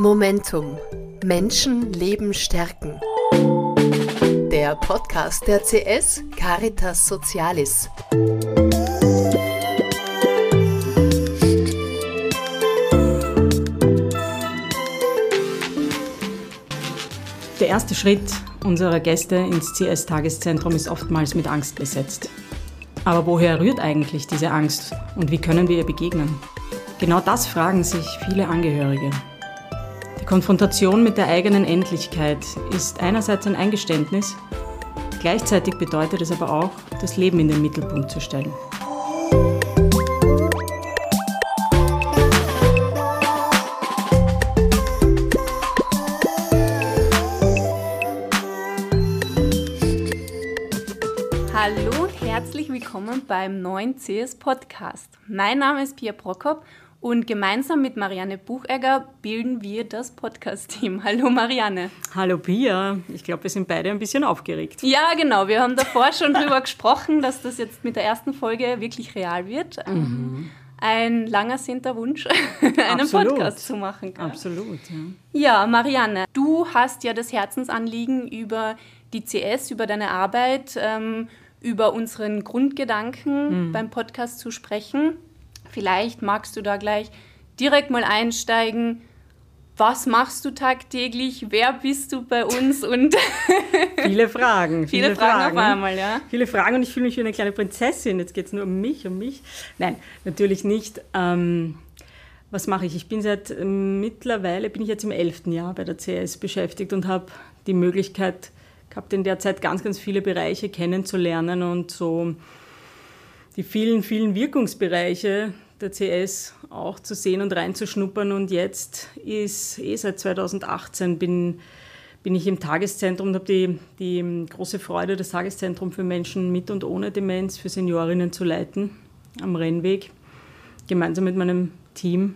Momentum. Menschen Leben stärken. Der Podcast der CS Caritas Socialis. Der erste Schritt unserer Gäste ins CS-Tageszentrum ist oftmals mit Angst besetzt. Aber woher rührt eigentlich diese Angst und wie können wir ihr begegnen? Genau das fragen sich viele Angehörige. Konfrontation mit der eigenen Endlichkeit ist einerseits ein Eingeständnis, gleichzeitig bedeutet es aber auch, das Leben in den Mittelpunkt zu stellen. Hallo herzlich willkommen beim neuen CS Podcast. Mein Name ist Pia Prokop und gemeinsam mit Marianne Buchegger bilden wir das Podcast-Team. Hallo Marianne. Hallo Pia. Ich glaube, wir sind beide ein bisschen aufgeregt. Ja, genau. Wir haben davor schon darüber gesprochen, dass das jetzt mit der ersten Folge wirklich real wird. Mhm. Ein langer Sinter Wunsch, einen Absolut. Podcast zu machen. Gell? Absolut, ja. Ja, Marianne, du hast ja das Herzensanliegen über die CS, über deine Arbeit, ähm, über unseren Grundgedanken mhm. beim Podcast zu sprechen. Vielleicht magst du da gleich direkt mal einsteigen. Was machst du tagtäglich? Wer bist du bei uns? Und viele Fragen. Viele, viele Fragen, Fragen, auf einmal, ja. Viele Fragen und ich fühle mich wie eine kleine Prinzessin. Jetzt geht es nur um mich, um mich. Nein, natürlich nicht. Ähm, was mache ich? Ich bin seit ähm, mittlerweile, bin ich jetzt im elften Jahr bei der CS beschäftigt und habe die Möglichkeit gehabt, in der Zeit ganz, ganz viele Bereiche kennenzulernen und so die vielen, vielen Wirkungsbereiche der CS auch zu sehen und reinzuschnuppern. Und jetzt ist eh seit 2018 bin, bin ich im Tageszentrum und habe die, die große Freude, das Tageszentrum für Menschen mit und ohne Demenz für Seniorinnen zu leiten am Rennweg, gemeinsam mit meinem Team,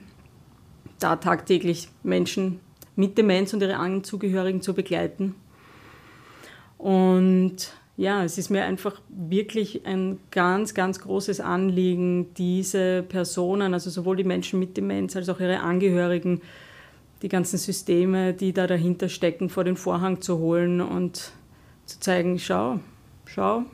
da tagtäglich Menschen mit Demenz und ihre Angehörigen zu begleiten. Und ja, es ist mir einfach wirklich ein ganz, ganz großes Anliegen, diese Personen, also sowohl die Menschen mit Demenz als auch ihre Angehörigen, die ganzen Systeme, die da dahinter stecken, vor den Vorhang zu holen und zu zeigen, schau, schau,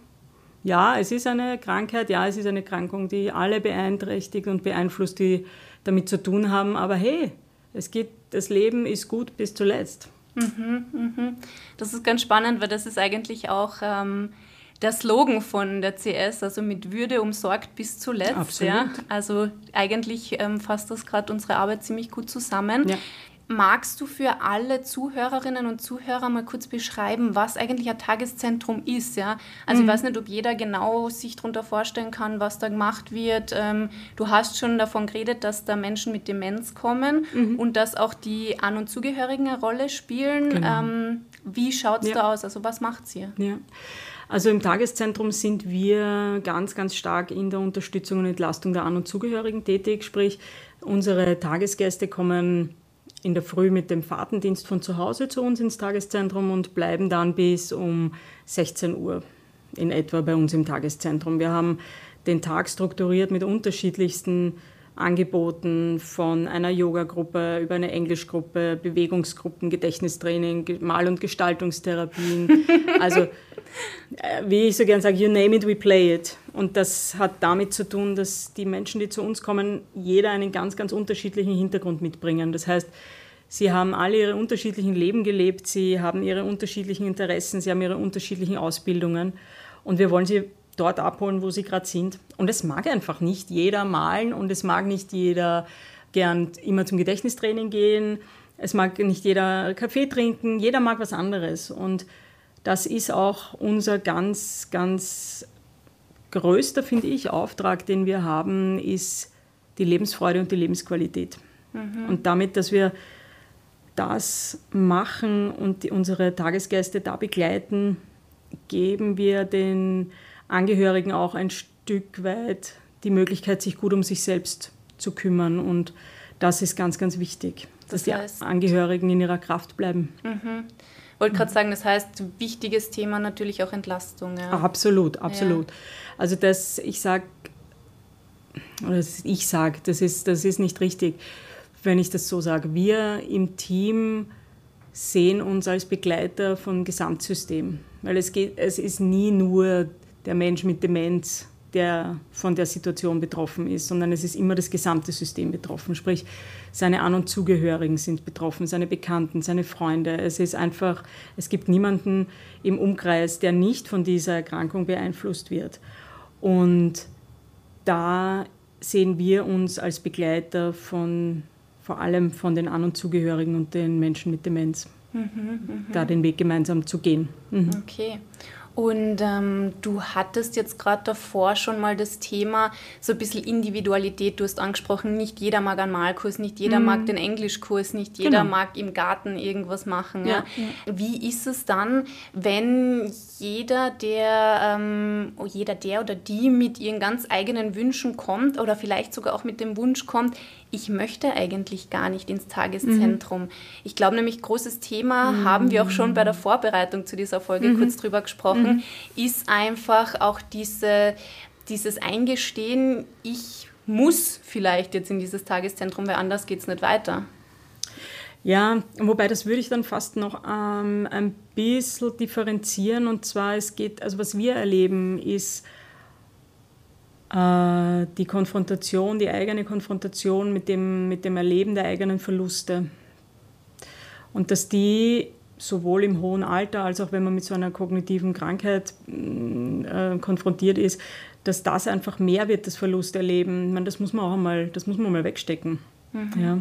ja, es ist eine Krankheit, ja, es ist eine Krankung, die alle beeinträchtigt und beeinflusst, die damit zu tun haben, aber hey, es geht, das Leben ist gut bis zuletzt. Mhm, mhm. Das ist ganz spannend, weil das ist eigentlich auch ähm, der Slogan von der CS, also mit Würde umsorgt bis zuletzt. Absolut. Ja? Also eigentlich ähm, fasst das gerade unsere Arbeit ziemlich gut zusammen. Ja. Magst du für alle Zuhörerinnen und Zuhörer mal kurz beschreiben, was eigentlich ein Tageszentrum ist? Ja? Also mhm. ich weiß nicht, ob jeder genau sich darunter vorstellen kann, was da gemacht wird. Ähm, du hast schon davon geredet, dass da Menschen mit Demenz kommen mhm. und dass auch die An- und Zugehörigen eine Rolle spielen. Genau. Ähm, wie schaut es ja. da aus? Also was macht ihr? Ja. Also im Tageszentrum sind wir ganz, ganz stark in der Unterstützung und Entlastung der An- und Zugehörigen tätig. Sprich, unsere Tagesgäste kommen in der Früh mit dem Fahrtendienst von zu Hause zu uns ins Tageszentrum und bleiben dann bis um 16 Uhr in etwa bei uns im Tageszentrum. Wir haben den Tag strukturiert mit unterschiedlichsten Angeboten von einer Yoga-Gruppe über eine Englischgruppe, Bewegungsgruppen, Gedächtnistraining, Mal- und Gestaltungstherapien. Also, äh, wie ich so gerne sage, you name it, we play it. Und das hat damit zu tun, dass die Menschen, die zu uns kommen, jeder einen ganz, ganz unterschiedlichen Hintergrund mitbringen. Das heißt, sie haben alle ihre unterschiedlichen Leben gelebt, sie haben ihre unterschiedlichen Interessen, sie haben ihre unterschiedlichen Ausbildungen. Und wir wollen sie dort abholen, wo sie gerade sind. Und es mag einfach nicht jeder malen und es mag nicht jeder gern immer zum Gedächtnistraining gehen. Es mag nicht jeder Kaffee trinken. Jeder mag was anderes. Und das ist auch unser ganz, ganz größter, finde ich, Auftrag, den wir haben, ist die Lebensfreude und die Lebensqualität. Mhm. Und damit, dass wir das machen und die, unsere Tagesgäste da begleiten, geben wir den Angehörigen auch ein Stück weit die Möglichkeit, sich gut um sich selbst zu kümmern. Und das ist ganz, ganz wichtig, dass das heißt, die Angehörigen in ihrer Kraft bleiben. Mhm. Ich wollte gerade sagen, das heißt, wichtiges Thema natürlich auch Entlastung. Ja. Absolut, absolut. Ja. Also das, ich sage, oder ich sage, das ist, das ist nicht richtig. wenn ich das so sage. Wir im Team sehen uns als Begleiter von Gesamtsystem, weil es, geht, es ist nie nur der Mensch mit Demenz, der von der Situation betroffen ist, sondern es ist immer das gesamte System betroffen. Sprich, seine An- und Zugehörigen sind betroffen, seine Bekannten, seine Freunde. Es ist einfach, es gibt niemanden im Umkreis, der nicht von dieser Erkrankung beeinflusst wird. Und da sehen wir uns als Begleiter von vor allem von den An- und Zugehörigen und den Menschen mit Demenz, mhm, mh. da den Weg gemeinsam zu gehen. Mhm. Okay. Und ähm, du hattest jetzt gerade davor schon mal das Thema so ein bisschen Individualität. Du hast angesprochen, nicht jeder mag einen Malkurs, nicht jeder mm. mag den Englischkurs, nicht jeder genau. mag im Garten irgendwas machen. Ja. ja. Wie ist es dann, wenn jeder der, ähm, jeder der oder die mit ihren ganz eigenen Wünschen kommt oder vielleicht sogar auch mit dem Wunsch kommt, ich möchte eigentlich gar nicht ins Tageszentrum. Mhm. Ich glaube nämlich, großes Thema, mhm. haben wir auch schon bei der Vorbereitung zu dieser Folge mhm. kurz drüber gesprochen, mhm. ist einfach auch diese, dieses Eingestehen, ich muss vielleicht jetzt in dieses Tageszentrum, weil anders geht es nicht weiter. Ja, wobei das würde ich dann fast noch ähm, ein bisschen differenzieren. Und zwar, es geht, also was wir erleben, ist, äh, die Konfrontation, die eigene Konfrontation mit dem, mit dem Erleben der eigenen Verluste. Und dass die sowohl im hohen Alter als auch wenn man mit so einer kognitiven Krankheit äh, konfrontiert ist, dass das einfach mehr wird, das Verlusterleben. Ich meine, das muss man auch einmal, das muss man mal wegstecken. Mhm. Ja.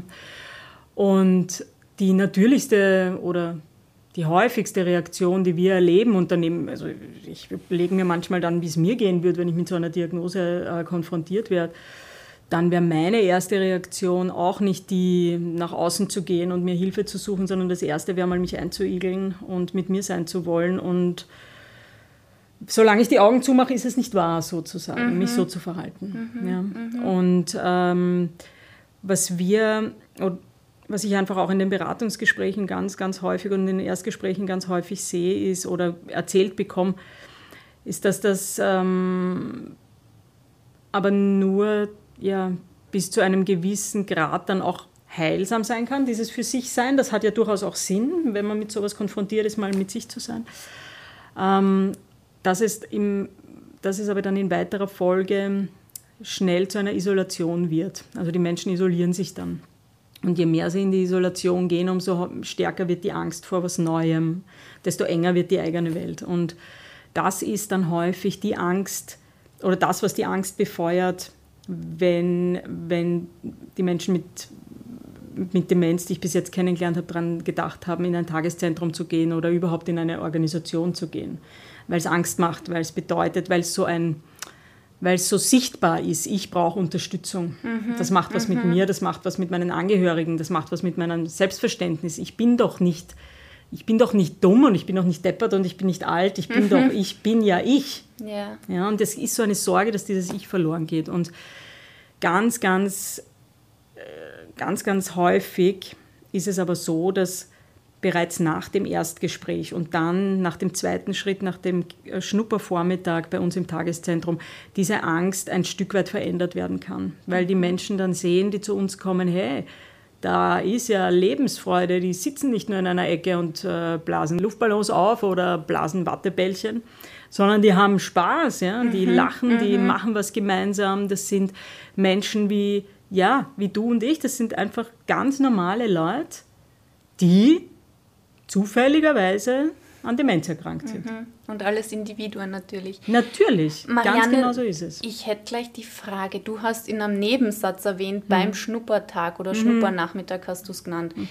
Und die natürlichste oder die häufigste Reaktion, die wir erleben und daneben, also ich überlege mir manchmal dann, wie es mir gehen würde, wenn ich mit so einer Diagnose äh, konfrontiert werde, dann wäre meine erste Reaktion auch nicht die, nach außen zu gehen und mir Hilfe zu suchen, sondern das erste wäre mal mich einzuigeln und mit mir sein zu wollen und solange ich die Augen zumache, ist es nicht wahr, sozusagen, mhm. mich so zu verhalten. Mhm. Ja. Mhm. Und ähm, was wir, was ich einfach auch in den Beratungsgesprächen ganz, ganz häufig und in den Erstgesprächen ganz häufig sehe, ist oder erzählt bekomme, ist, dass das ähm, aber nur ja, bis zu einem gewissen Grad dann auch heilsam sein kann, dieses für sich sein. Das hat ja durchaus auch Sinn, wenn man mit sowas konfrontiert ist, mal mit sich zu sein. Ähm, das, ist im, das ist aber dann in weiterer Folge schnell zu einer Isolation wird. Also die Menschen isolieren sich dann. Und je mehr sie in die Isolation gehen, umso stärker wird die Angst vor was Neuem, desto enger wird die eigene Welt. Und das ist dann häufig die Angst oder das, was die Angst befeuert, wenn, wenn die Menschen mit, mit Demenz, die ich bis jetzt kennengelernt habe, daran gedacht haben, in ein Tageszentrum zu gehen oder überhaupt in eine Organisation zu gehen. Weil es Angst macht, weil es bedeutet, weil es so ein weil es so sichtbar ist, ich brauche Unterstützung. Mhm. Das macht was mhm. mit mir, das macht was mit meinen Angehörigen, das macht was mit meinem Selbstverständnis. Ich bin doch nicht, ich bin doch nicht dumm und ich bin doch nicht deppert und ich bin nicht alt, ich bin mhm. doch, ich bin ja ich. Yeah. Ja, und das ist so eine Sorge, dass dieses Ich verloren geht. Und ganz, ganz, äh, ganz, ganz häufig ist es aber so, dass bereits nach dem Erstgespräch und dann nach dem zweiten Schritt, nach dem äh, Schnuppervormittag bei uns im Tageszentrum, diese Angst ein Stück weit verändert werden kann. Weil die Menschen dann sehen, die zu uns kommen, hey, da ist ja Lebensfreude, die sitzen nicht nur in einer Ecke und äh, blasen Luftballons auf oder blasen Wattebällchen, sondern die haben Spaß, ja? die mhm, lachen, die mhm. machen was gemeinsam. Das sind Menschen wie, ja, wie du und ich, das sind einfach ganz normale Leute, die zufälligerweise an Demenz erkrankt sind. Mhm. Und alles Individuen natürlich. Natürlich, Marianne, ganz genau so ist es. Ich hätte gleich die Frage, du hast in einem Nebensatz erwähnt, mhm. beim Schnuppertag oder mhm. Schnuppernachmittag hast du es genannt. Mhm.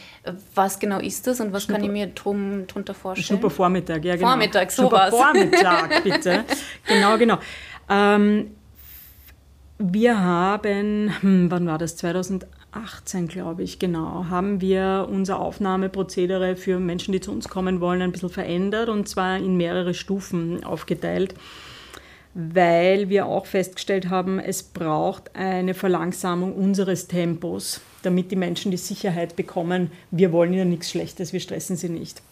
Was genau ist das und was Schnupper kann ich mir drum, drunter vorstellen? Schnuppervormittag, ja genau. Vormittag, sowas. Schnuppervormittag, bitte. genau, genau. Ähm, wir haben, hm, wann war das, 2008? 18, glaube ich, genau, haben wir unser Aufnahmeprozedere für Menschen, die zu uns kommen wollen, ein bisschen verändert und zwar in mehrere Stufen aufgeteilt, weil wir auch festgestellt haben, es braucht eine Verlangsamung unseres Tempos, damit die Menschen die Sicherheit bekommen, wir wollen ihnen nichts Schlechtes, wir stressen sie nicht.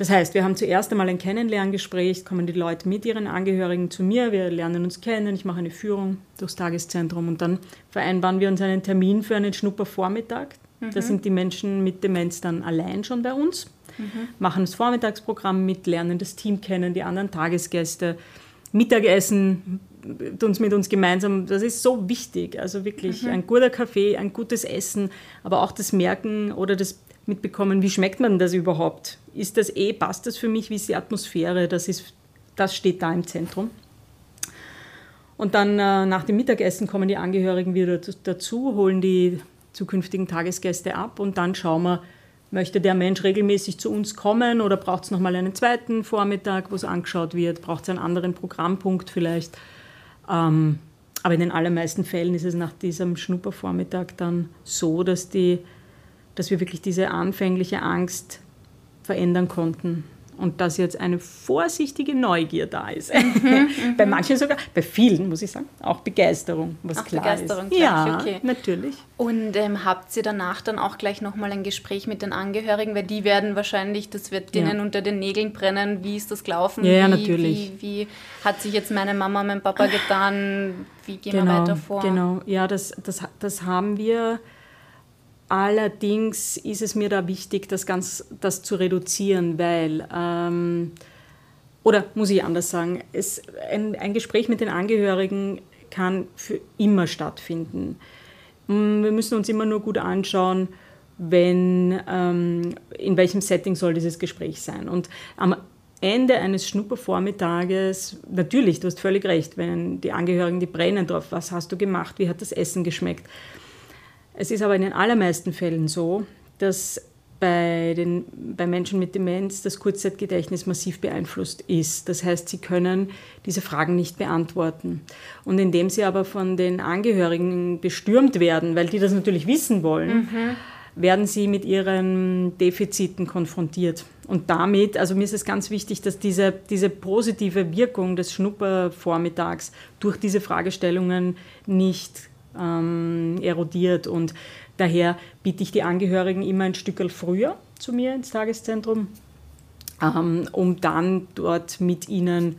Das heißt, wir haben zuerst einmal ein Kennenlerngespräch, kommen die Leute mit ihren Angehörigen zu mir, wir lernen uns kennen, ich mache eine Führung durchs Tageszentrum und dann vereinbaren wir uns einen Termin für einen Schnuppervormittag. Mhm. Da sind die Menschen mit Demenz dann allein schon bei uns, mhm. machen das Vormittagsprogramm mit, lernen das Team kennen, die anderen Tagesgäste, Mittagessen, uns mit uns gemeinsam, das ist so wichtig. Also wirklich mhm. ein guter Kaffee, ein gutes Essen, aber auch das Merken oder das mitbekommen, wie schmeckt man das überhaupt? Ist das eh, passt das für mich, wie ist die Atmosphäre? Das, ist, das steht da im Zentrum. Und dann äh, nach dem Mittagessen kommen die Angehörigen wieder dazu, holen die zukünftigen Tagesgäste ab und dann schauen wir, möchte der Mensch regelmäßig zu uns kommen oder braucht es nochmal einen zweiten Vormittag, wo es angeschaut wird, braucht es einen anderen Programmpunkt vielleicht. Ähm, aber in den allermeisten Fällen ist es nach diesem Schnuppervormittag dann so, dass, die, dass wir wirklich diese anfängliche Angst verändern konnten und dass jetzt eine vorsichtige Neugier da ist. Mhm, bei mhm. manchen sogar, bei vielen muss ich sagen, auch Begeisterung, was auch klar Begeisterung ist. ja, okay. natürlich. Und ähm, habt ihr danach dann auch gleich nochmal ein Gespräch mit den Angehörigen, weil die werden wahrscheinlich, das wird denen ja. unter den Nägeln brennen, wie ist das gelaufen? Ja, wie, natürlich. Wie, wie, hat sich jetzt meine Mama, mein Papa getan? Wie gehen genau, wir weiter vor? Genau, ja, das, das, das haben wir Allerdings ist es mir da wichtig, das, ganz, das zu reduzieren, weil, ähm, oder muss ich anders sagen, es, ein, ein Gespräch mit den Angehörigen kann für immer stattfinden. Mm, wir müssen uns immer nur gut anschauen, wenn, ähm, in welchem Setting soll dieses Gespräch sein. Und am Ende eines Schnuppervormittages, natürlich, du hast völlig recht, wenn die Angehörigen, die brennen drauf, was hast du gemacht, wie hat das Essen geschmeckt, es ist aber in den allermeisten Fällen so, dass bei, den, bei Menschen mit Demenz das Kurzzeitgedächtnis massiv beeinflusst ist. Das heißt, sie können diese Fragen nicht beantworten. Und indem sie aber von den Angehörigen bestürmt werden, weil die das natürlich wissen wollen, mhm. werden sie mit ihren Defiziten konfrontiert. Und damit, also mir ist es ganz wichtig, dass diese, diese positive Wirkung des Schnuppervormittags durch diese Fragestellungen nicht ähm, erodiert. Und daher biete ich die Angehörigen immer ein Stück früher zu mir ins Tageszentrum, ähm, um dann dort mit ihnen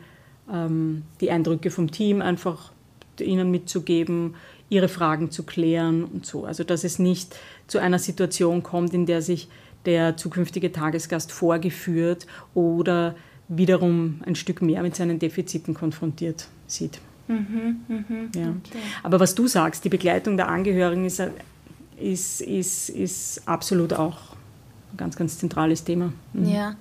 ähm, die Eindrücke vom Team einfach ihnen mitzugeben, ihre Fragen zu klären und so. Also dass es nicht zu einer Situation kommt, in der sich der zukünftige Tagesgast vorgeführt oder wiederum ein Stück mehr mit seinen Defiziten konfrontiert sieht. Mhm, mhm, ja. Okay. Aber was du sagst, die Begleitung der Angehörigen ist, ist, ist, ist absolut auch ein ganz, ganz zentrales Thema. Mhm. Ja,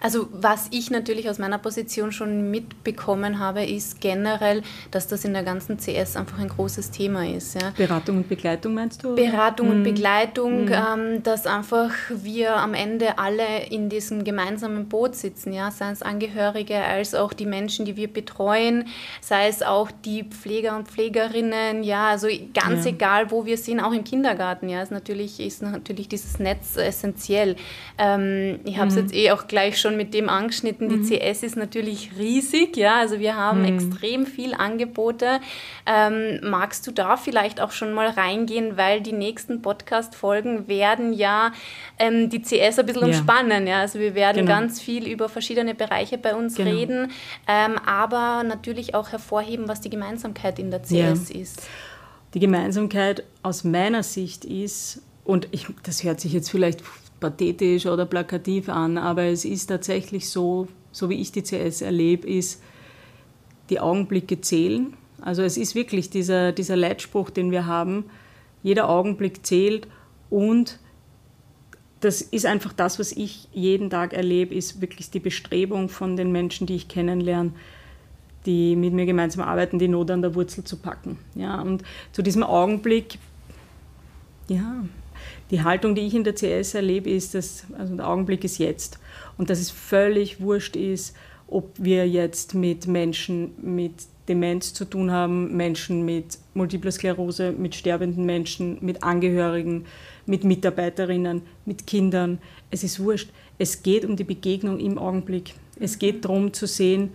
also was ich natürlich aus meiner Position schon mitbekommen habe, ist generell, dass das in der ganzen CS einfach ein großes Thema ist. Ja. Beratung und Begleitung meinst du? Beratung mhm. und Begleitung, mhm. ähm, dass einfach wir am Ende alle in diesem gemeinsamen Boot sitzen, ja, sei es Angehörige als auch die Menschen, die wir betreuen, sei es auch die Pfleger und Pflegerinnen, ja, also ganz ja. egal, wo wir sind, auch im Kindergarten, ja, ist natürlich, ist natürlich dieses Netz essentiell. Ähm, ich habe es mhm. jetzt eh auch gleich schon mit dem angeschnitten, die mhm. CS ist natürlich riesig, ja, also wir haben mhm. extrem viel Angebote. Ähm, magst du da vielleicht auch schon mal reingehen, weil die nächsten Podcast-Folgen werden ja ähm, die CS ein bisschen ja. umspannen, ja, also wir werden genau. ganz viel über verschiedene Bereiche bei uns genau. reden, ähm, aber natürlich auch hervorheben, was die Gemeinsamkeit in der CS ja. ist. Die Gemeinsamkeit aus meiner Sicht ist, und ich, das hört sich jetzt vielleicht pathetisch oder plakativ an, aber es ist tatsächlich so, so wie ich die CS erlebe, ist, die Augenblicke zählen. Also es ist wirklich dieser, dieser Leitspruch, den wir haben, jeder Augenblick zählt und das ist einfach das, was ich jeden Tag erlebe, ist wirklich die Bestrebung von den Menschen, die ich kennenlerne, die mit mir gemeinsam arbeiten, die Not an der Wurzel zu packen. Ja, und zu diesem Augenblick, ja, die Haltung, die ich in der CS erlebe, ist, dass also der Augenblick ist jetzt und dass es völlig wurscht ist, ob wir jetzt mit Menschen mit Demenz zu tun haben, Menschen mit Multipler Sklerose, mit sterbenden Menschen, mit Angehörigen, mit Mitarbeiterinnen, mit Kindern. Es ist wurscht. Es geht um die Begegnung im Augenblick. Es geht darum zu sehen,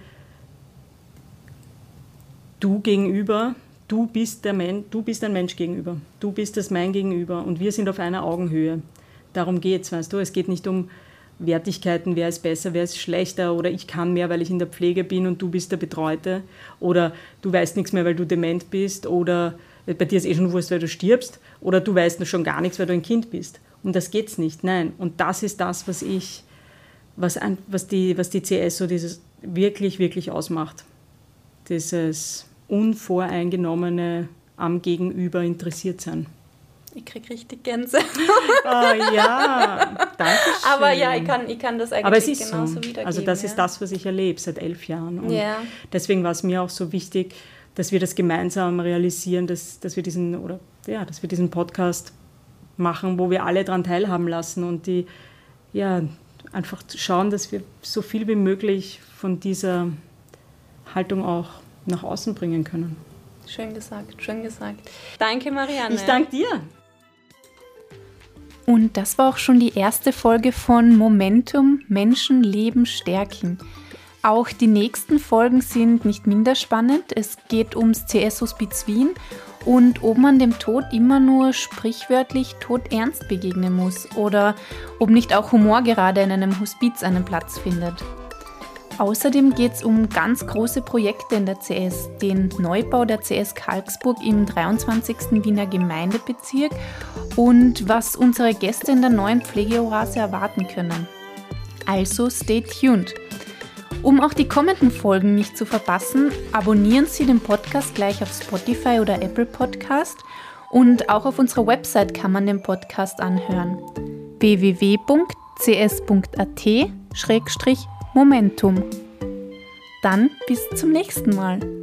du gegenüber du bist, der Men du bist ein Mensch gegenüber, du bist das mein Gegenüber und wir sind auf einer Augenhöhe. Darum geht es, weißt du. Es geht nicht um Wertigkeiten, wer ist besser, wer ist schlechter oder ich kann mehr, weil ich in der Pflege bin und du bist der Betreute oder du weißt nichts mehr, weil du dement bist oder bei dir ist eh schon Wurst, weil du stirbst oder du weißt schon gar nichts, weil du ein Kind bist Und das geht's nicht, nein. Und das ist das, was ich, was, was, die, was die CS so dieses wirklich, wirklich ausmacht. Dieses unvoreingenommene am Gegenüber interessiert sein. Ich kriege richtig Gänse. Oh ja, danke schön. Aber ja, ich kann, ich kann das eigentlich Aber es ist genauso so. wiedergeben. Also das ja. ist das, was ich erlebe seit elf Jahren. Und Ja. deswegen war es mir auch so wichtig, dass wir das gemeinsam realisieren, dass, dass, wir diesen, oder, ja, dass wir diesen Podcast machen, wo wir alle daran teilhaben lassen und die ja, einfach schauen, dass wir so viel wie möglich von dieser Haltung auch nach außen bringen können. Schön gesagt, schön gesagt. Danke, Marianne. Ich danke dir. Und das war auch schon die erste Folge von Momentum Menschen Leben stärken. Auch die nächsten Folgen sind nicht minder spannend. Es geht ums CS-Hospiz Wien und ob man dem Tod immer nur sprichwörtlich todernst begegnen muss oder ob nicht auch Humor gerade in einem Hospiz einen Platz findet. Außerdem geht es um ganz große Projekte in der CS, den Neubau der CS Karlsburg im 23. Wiener Gemeindebezirk und was unsere Gäste in der neuen Pflegeoase erwarten können. Also stay tuned. Um auch die kommenden Folgen nicht zu verpassen, abonnieren Sie den Podcast gleich auf Spotify oder Apple Podcast und auch auf unserer Website kann man den Podcast anhören. www.cs.at-momentum. Dann bis zum nächsten Mal.